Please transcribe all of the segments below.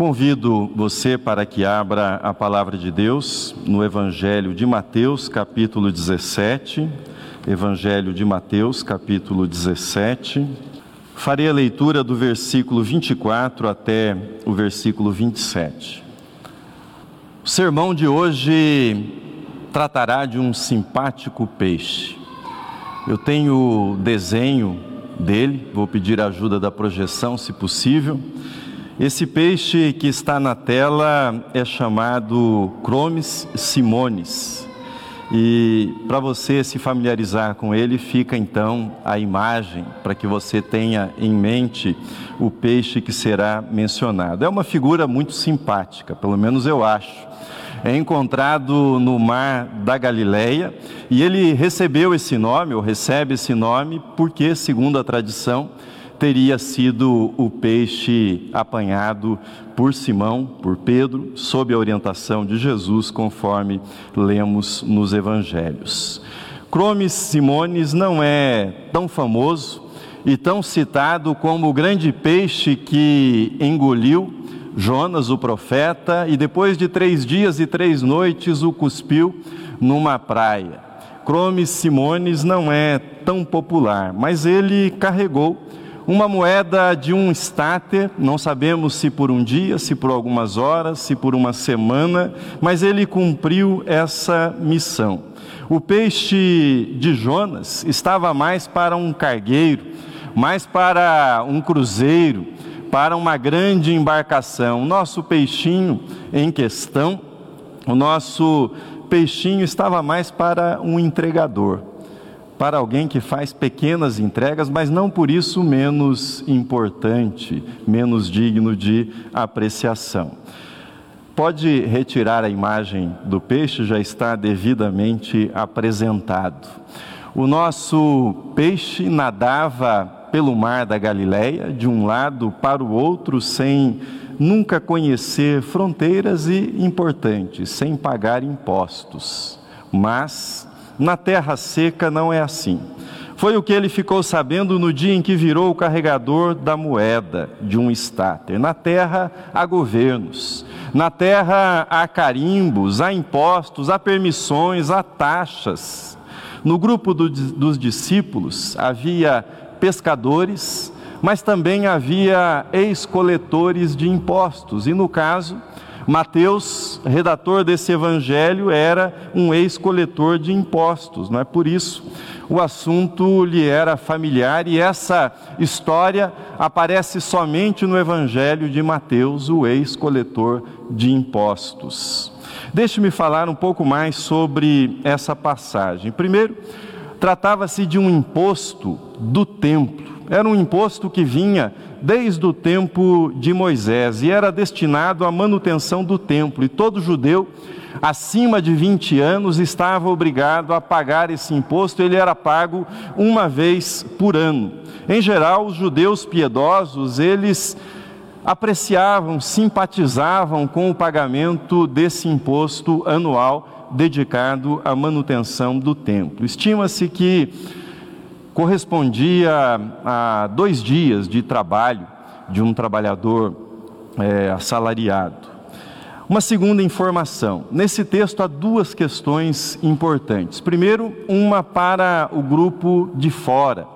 Convido você para que abra a palavra de Deus no Evangelho de Mateus, capítulo 17. Evangelho de Mateus, capítulo 17. Farei a leitura do versículo 24 até o versículo 27. O sermão de hoje tratará de um simpático peixe. Eu tenho desenho dele, vou pedir a ajuda da projeção, se possível. Esse peixe que está na tela é chamado Chromis simonis. E para você se familiarizar com ele, fica então a imagem para que você tenha em mente o peixe que será mencionado. É uma figura muito simpática, pelo menos eu acho. É encontrado no mar da Galileia e ele recebeu esse nome, ou recebe esse nome, porque, segundo a tradição, teria sido o peixe apanhado por Simão, por Pedro, sob a orientação de Jesus, conforme lemos nos evangelhos. Cromes Simones não é tão famoso e tão citado como o grande peixe que engoliu Jonas, o profeta, e depois de três dias e três noites o cuspiu numa praia. Cromes Simones não é tão popular, mas ele carregou uma moeda de um estáter, não sabemos se por um dia, se por algumas horas, se por uma semana, mas ele cumpriu essa missão. O peixe de Jonas estava mais para um cargueiro, mais para um cruzeiro, para uma grande embarcação. O nosso peixinho em questão, o nosso peixinho estava mais para um entregador para alguém que faz pequenas entregas, mas não por isso menos importante, menos digno de apreciação. Pode retirar a imagem do peixe, já está devidamente apresentado. O nosso peixe nadava pelo mar da Galileia, de um lado para o outro, sem nunca conhecer fronteiras e, importante, sem pagar impostos. Mas na terra seca não é assim. Foi o que ele ficou sabendo no dia em que virou o carregador da moeda de um estáter. Na terra há governos, na terra há carimbos, há impostos, há permissões, há taxas. No grupo do, dos discípulos havia pescadores, mas também havia ex-coletores de impostos, e no caso, Mateus, redator desse evangelho, era um ex-coletor de impostos, não é por isso o assunto lhe era familiar e essa história aparece somente no evangelho de Mateus, o ex-coletor de impostos. Deixe-me falar um pouco mais sobre essa passagem. Primeiro, tratava-se de um imposto do templo. Era um imposto que vinha desde o tempo de Moisés e era destinado à manutenção do templo. E todo judeu acima de 20 anos estava obrigado a pagar esse imposto, ele era pago uma vez por ano. Em geral, os judeus piedosos, eles apreciavam, simpatizavam com o pagamento desse imposto anual dedicado à manutenção do templo. Estima-se que correspondia a dois dias de trabalho de um trabalhador é, assalariado. Uma segunda informação: nesse texto há duas questões importantes. Primeiro, uma para o grupo de fora,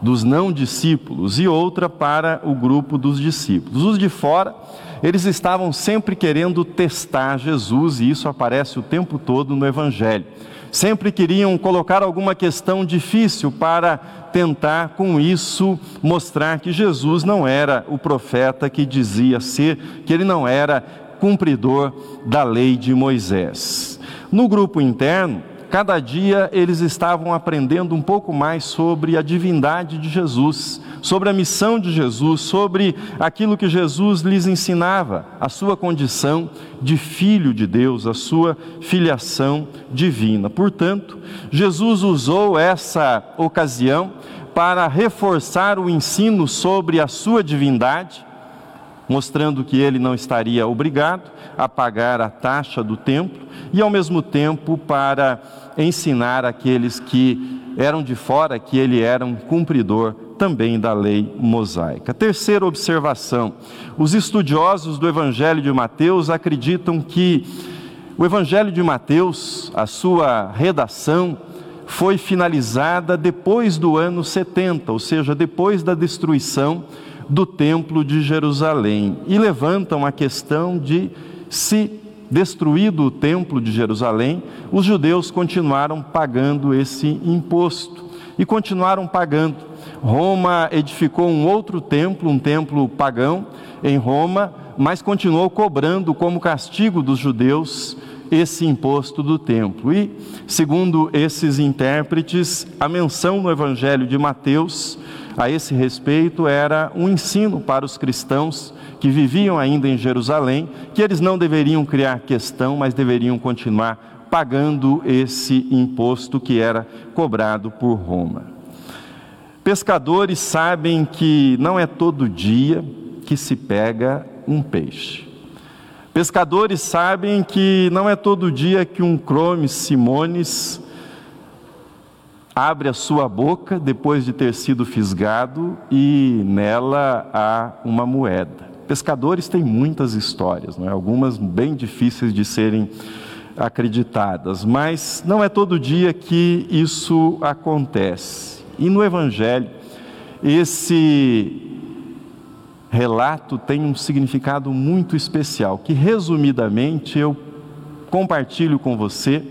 dos não discípulos, e outra para o grupo dos discípulos. Os de fora, eles estavam sempre querendo testar Jesus, e isso aparece o tempo todo no Evangelho sempre queriam colocar alguma questão difícil para tentar com isso mostrar que Jesus não era o profeta que dizia ser, que ele não era cumpridor da lei de Moisés. No grupo interno, Cada dia eles estavam aprendendo um pouco mais sobre a divindade de Jesus, sobre a missão de Jesus, sobre aquilo que Jesus lhes ensinava, a sua condição de filho de Deus, a sua filiação divina. Portanto, Jesus usou essa ocasião para reforçar o ensino sobre a sua divindade mostrando que ele não estaria obrigado a pagar a taxa do templo e, ao mesmo tempo, para ensinar aqueles que eram de fora que ele era um cumpridor também da lei mosaica. Terceira observação: os estudiosos do Evangelho de Mateus acreditam que o Evangelho de Mateus, a sua redação, foi finalizada depois do ano 70, ou seja, depois da destruição do Templo de Jerusalém, e levantam a questão de se destruído o Templo de Jerusalém, os judeus continuaram pagando esse imposto e continuaram pagando. Roma edificou um outro templo, um templo pagão em Roma, mas continuou cobrando como castigo dos judeus esse imposto do templo. E, segundo esses intérpretes, a menção no Evangelho de Mateus a esse respeito era um ensino para os cristãos que viviam ainda em Jerusalém, que eles não deveriam criar questão, mas deveriam continuar pagando esse imposto que era cobrado por Roma. Pescadores sabem que não é todo dia que se pega um peixe. Pescadores sabem que não é todo dia que um Cromes Simones abre a sua boca depois de ter sido fisgado e nela há uma moeda. Pescadores têm muitas histórias, é? algumas bem difíceis de serem acreditadas, mas não é todo dia que isso acontece. E no Evangelho, esse relato tem um significado muito especial, que resumidamente eu compartilho com você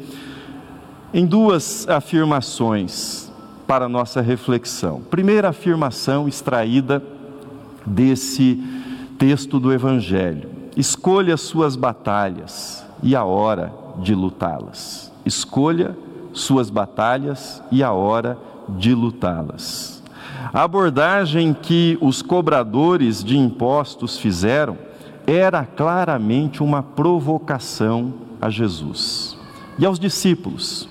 em duas afirmações para nossa reflexão. Primeira afirmação extraída desse texto do Evangelho: escolha suas batalhas e a hora de lutá-las. Escolha suas batalhas e a hora de lutá-las. A abordagem que os cobradores de impostos fizeram era claramente uma provocação a Jesus e aos discípulos.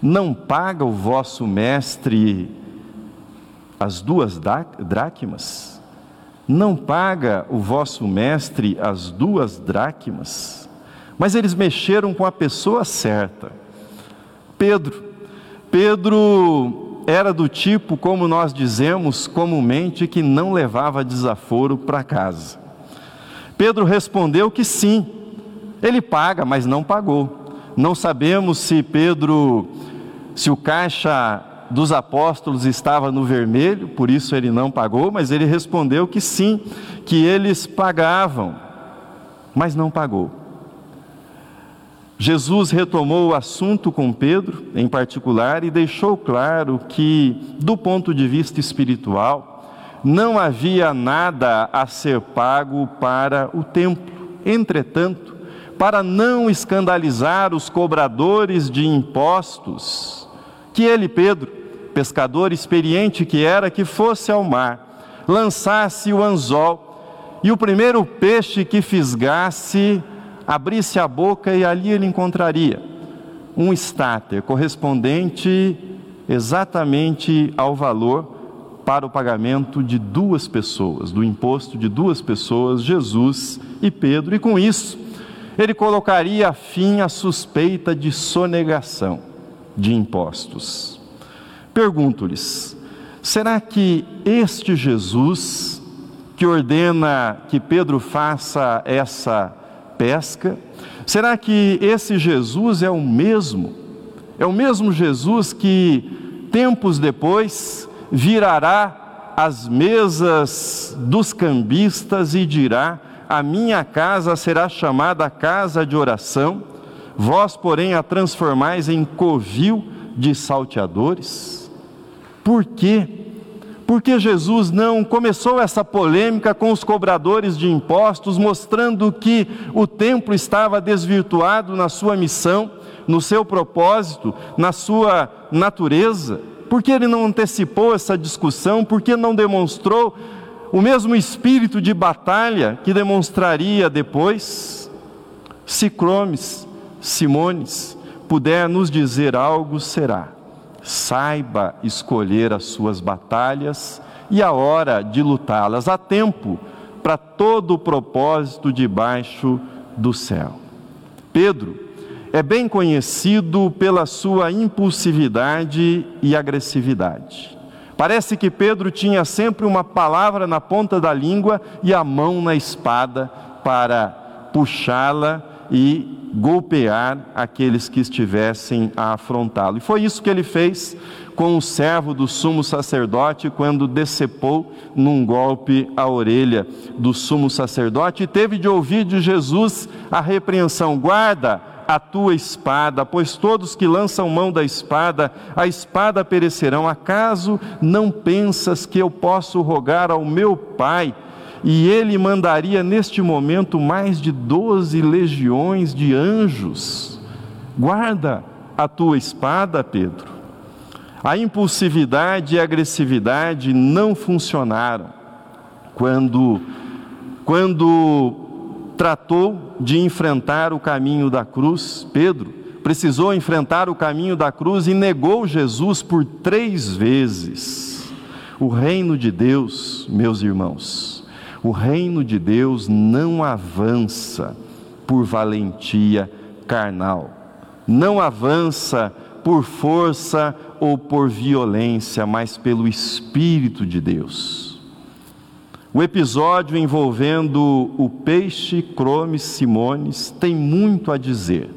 Não paga o vosso mestre as duas dracmas? Não paga o vosso mestre as duas dracmas? Mas eles mexeram com a pessoa certa. Pedro. Pedro era do tipo, como nós dizemos comumente, que não levava desaforo para casa. Pedro respondeu que sim, ele paga, mas não pagou. Não sabemos se Pedro, se o caixa dos apóstolos estava no vermelho, por isso ele não pagou, mas ele respondeu que sim, que eles pagavam, mas não pagou. Jesus retomou o assunto com Pedro, em particular, e deixou claro que, do ponto de vista espiritual, não havia nada a ser pago para o templo. Entretanto, para não escandalizar os cobradores de impostos, que ele, Pedro, pescador experiente que era, que fosse ao mar, lançasse o anzol e o primeiro peixe que fisgasse, abrisse a boca e ali ele encontraria um estáter correspondente exatamente ao valor para o pagamento de duas pessoas, do imposto de duas pessoas, Jesus e Pedro, e com isso ele colocaria fim à suspeita de sonegação de impostos. Pergunto-lhes: será que este Jesus, que ordena que Pedro faça essa pesca, será que esse Jesus é o mesmo? É o mesmo Jesus que, tempos depois, virará as mesas dos cambistas e dirá: A minha casa será chamada casa de oração, vós, porém, a transformais em covil de salteadores? Por quê? Porque Jesus não começou essa polêmica com os cobradores de impostos, mostrando que o templo estava desvirtuado na sua missão, no seu propósito, na sua natureza? Por que ele não antecipou essa discussão? Por que não demonstrou o mesmo espírito de batalha que demonstraria depois? Se Cromes, Simones, puder nos dizer algo, será saiba escolher as suas batalhas e a hora de lutá-las. Há tempo para todo o propósito debaixo do céu. Pedro é bem conhecido pela sua impulsividade e agressividade. Parece que Pedro tinha sempre uma palavra na ponta da língua e a mão na espada para puxá-la e golpear aqueles que estivessem a afrontá-lo. E foi isso que ele fez com o servo do sumo sacerdote quando decepou num golpe a orelha do sumo sacerdote e teve de ouvir de Jesus a repreensão: guarda a tua espada, pois todos que lançam mão da espada, a espada perecerão. Acaso não pensas que eu posso rogar ao meu Pai? E ele mandaria neste momento mais de doze legiões de anjos. Guarda a tua espada, Pedro. A impulsividade e a agressividade não funcionaram quando, quando tratou de enfrentar o caminho da cruz. Pedro precisou enfrentar o caminho da cruz e negou Jesus por três vezes. O reino de Deus, meus irmãos, o reino de Deus não avança por valentia carnal, não avança por força ou por violência, mas pelo Espírito de Deus. O episódio envolvendo o peixe Cromes Simones tem muito a dizer.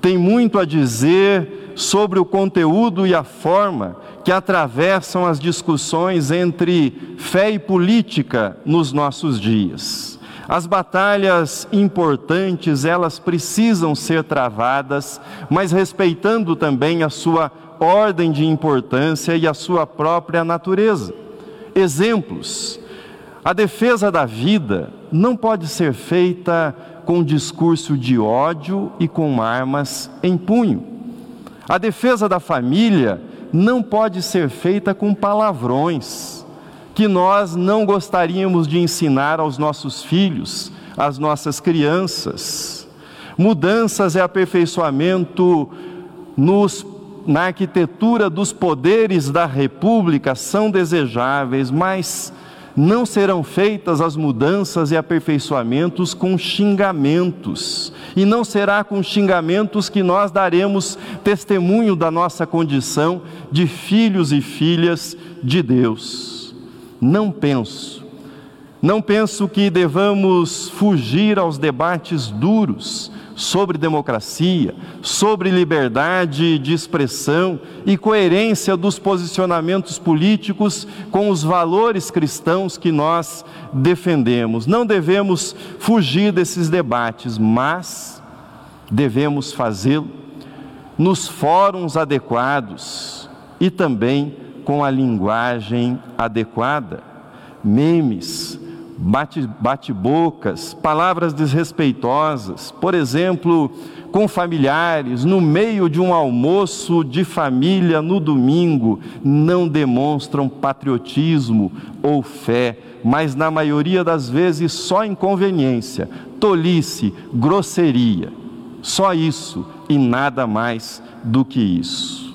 Tem muito a dizer sobre o conteúdo e a forma que atravessam as discussões entre fé e política nos nossos dias. As batalhas importantes, elas precisam ser travadas, mas respeitando também a sua ordem de importância e a sua própria natureza. Exemplos: a defesa da vida não pode ser feita com discurso de ódio e com armas em punho. A defesa da família não pode ser feita com palavrões que nós não gostaríamos de ensinar aos nossos filhos, às nossas crianças. Mudanças e aperfeiçoamento nos, na arquitetura dos poderes da República são desejáveis, mas não serão feitas as mudanças e aperfeiçoamentos com xingamentos, e não será com xingamentos que nós daremos testemunho da nossa condição de filhos e filhas de Deus. Não penso, não penso que devamos fugir aos debates duros, sobre democracia, sobre liberdade de expressão e coerência dos posicionamentos políticos com os valores cristãos que nós defendemos. Não devemos fugir desses debates, mas devemos fazê-lo nos fóruns adequados e também com a linguagem adequada. Memes, bate-bocas, palavras desrespeitosas, por exemplo, com familiares, no meio de um almoço de família no domingo, não demonstram patriotismo ou fé, mas na maioria das vezes só inconveniência, tolice, grosseria. Só isso e nada mais do que isso.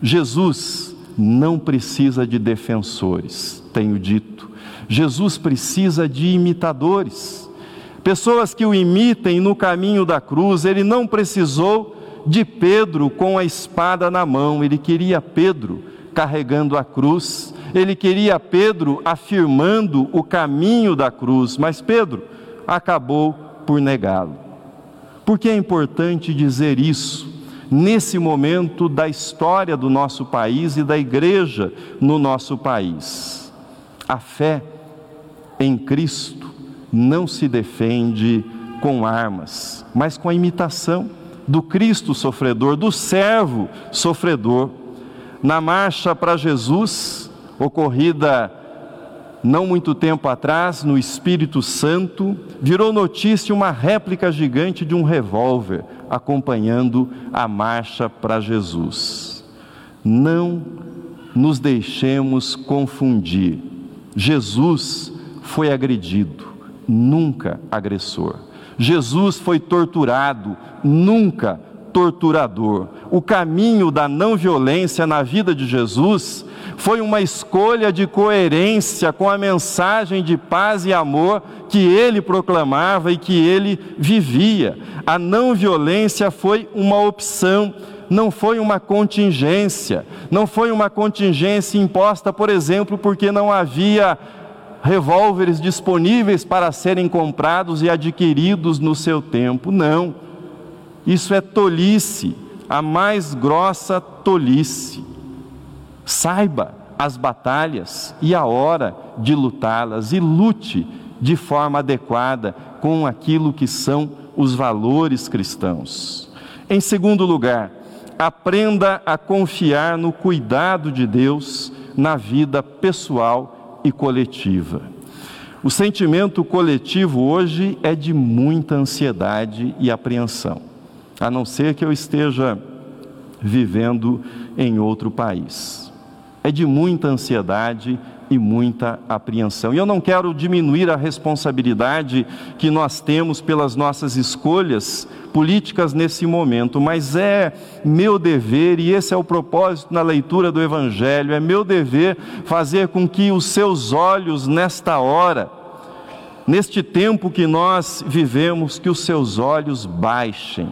Jesus não precisa de defensores, tenho dito Jesus precisa de imitadores, pessoas que o imitem no caminho da cruz. Ele não precisou de Pedro com a espada na mão, ele queria Pedro carregando a cruz, ele queria Pedro afirmando o caminho da cruz, mas Pedro acabou por negá-lo. Por que é importante dizer isso? Nesse momento da história do nosso país e da igreja no nosso país. A fé em Cristo não se defende com armas, mas com a imitação do Cristo sofredor, do servo sofredor. Na marcha para Jesus, ocorrida não muito tempo atrás, no Espírito Santo, virou notícia uma réplica gigante de um revólver acompanhando a marcha para Jesus. Não nos deixemos confundir. Jesus foi agredido, nunca agressor. Jesus foi torturado, nunca torturador. O caminho da não violência na vida de Jesus foi uma escolha de coerência com a mensagem de paz e amor que ele proclamava e que ele vivia. A não violência foi uma opção não foi uma contingência, não foi uma contingência imposta, por exemplo, porque não havia revólveres disponíveis para serem comprados e adquiridos no seu tempo. Não. Isso é tolice, a mais grossa tolice. Saiba as batalhas e a hora de lutá-las e lute de forma adequada com aquilo que são os valores cristãos. Em segundo lugar, aprenda a confiar no cuidado de Deus na vida pessoal e coletiva. O sentimento coletivo hoje é de muita ansiedade e apreensão, a não ser que eu esteja vivendo em outro país. É de muita ansiedade e muita apreensão. E eu não quero diminuir a responsabilidade que nós temos pelas nossas escolhas políticas nesse momento, mas é meu dever, e esse é o propósito na leitura do Evangelho, é meu dever fazer com que os seus olhos nesta hora, neste tempo que nós vivemos, que os seus olhos baixem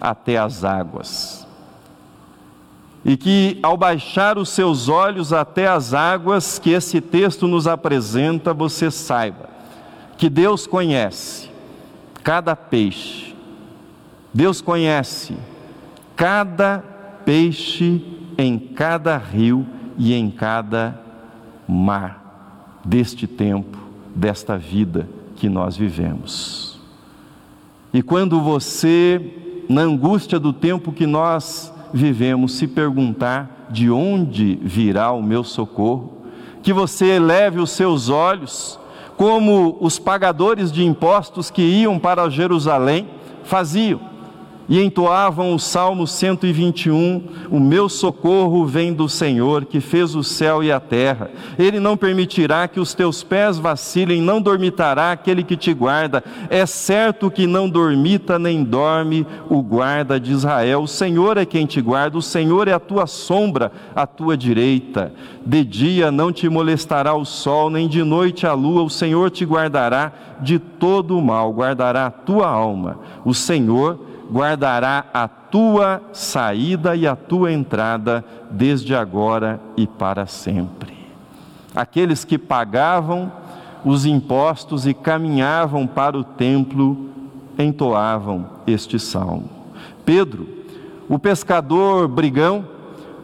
até as águas e que, ao baixar os seus olhos até as águas que esse texto nos apresenta, você saiba que Deus conhece cada peixe, Deus conhece cada peixe em cada rio e em cada mar deste tempo, desta vida que nós vivemos. E quando você, na angústia do tempo que nós vivemos se perguntar de onde virá o meu socorro, que você eleve os seus olhos, como os pagadores de impostos que iam para Jerusalém faziam e entoavam o Salmo 121: O meu socorro vem do Senhor, que fez o céu e a terra. Ele não permitirá que os teus pés vacilem, não dormitará aquele que te guarda. É certo que não dormita nem dorme o guarda de Israel. O Senhor é quem te guarda, o Senhor é a tua sombra, a tua direita. De dia não te molestará o sol, nem de noite a lua. O Senhor te guardará de todo o mal, guardará a tua alma. O Senhor guardará a tua saída e a tua entrada, desde agora e para sempre. Aqueles que pagavam os impostos e caminhavam para o templo entoavam este salmo. Pedro, o pescador brigão,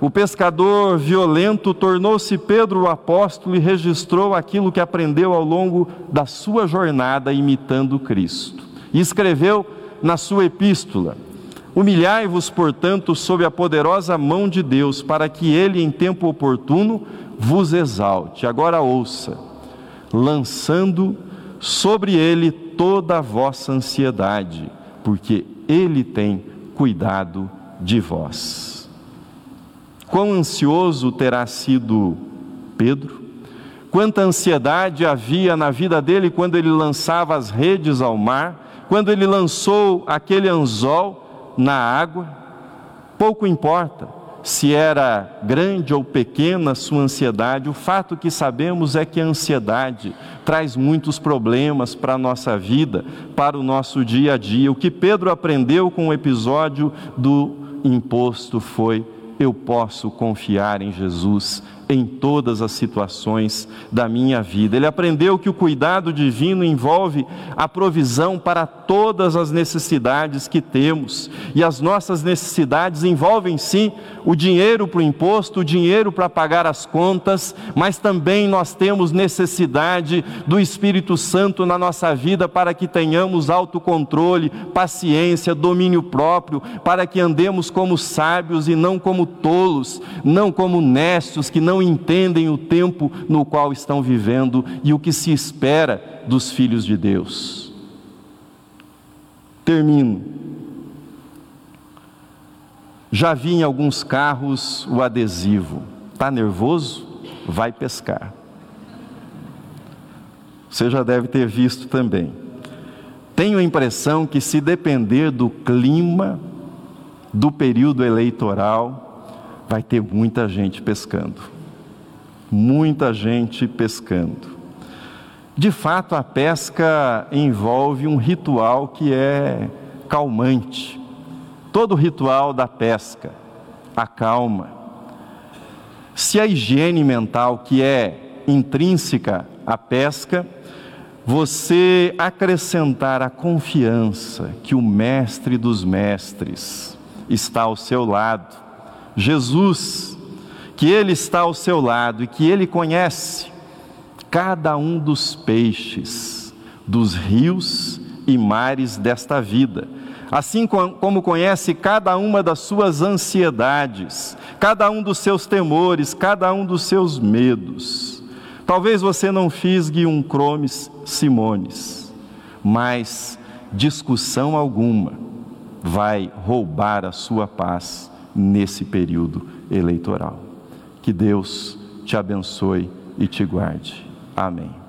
o pescador violento, tornou-se Pedro o apóstolo e registrou aquilo que aprendeu ao longo da sua jornada imitando Cristo. E escreveu na sua epístola: Humilhai-vos, portanto, sob a poderosa mão de Deus, para que ele, em tempo oportuno, vos exalte. Agora ouça, lançando sobre ele toda a vossa ansiedade, porque ele tem cuidado de vós. Quão ansioso terá sido Pedro? Quanta ansiedade havia na vida dele quando ele lançava as redes ao mar quando ele lançou aquele anzol na água, pouco importa se era grande ou pequena a sua ansiedade, o fato que sabemos é que a ansiedade traz muitos problemas para a nossa vida, para o nosso dia a dia. O que Pedro aprendeu com o episódio do imposto foi: eu posso confiar em Jesus em todas as situações da minha vida. Ele aprendeu que o cuidado divino envolve a provisão para todas as necessidades que temos. E as nossas necessidades envolvem sim o dinheiro para o imposto, o dinheiro para pagar as contas, mas também nós temos necessidade do Espírito Santo na nossa vida para que tenhamos autocontrole, paciência, domínio próprio, para que andemos como sábios e não como tolos, não como nestos que não entendem o tempo no qual estão vivendo e o que se espera dos filhos de Deus. Termino. Já vi em alguns carros o adesivo. Está nervoso? Vai pescar. Você já deve ter visto também. Tenho a impressão que, se depender do clima, do período eleitoral, vai ter muita gente pescando muita gente pescando. De fato, a pesca envolve um ritual que é calmante. Todo ritual da pesca acalma. Se a higiene mental, que é intrínseca à pesca, você acrescentar a confiança que o Mestre dos Mestres está ao seu lado, Jesus, que Ele está ao seu lado e que Ele conhece cada um dos peixes dos rios e mares desta vida, assim como conhece cada uma das suas ansiedades, cada um dos seus temores, cada um dos seus medos. Talvez você não fisgue um cromes Simones, mas discussão alguma vai roubar a sua paz nesse período eleitoral. Que Deus te abençoe e te guarde. Amém.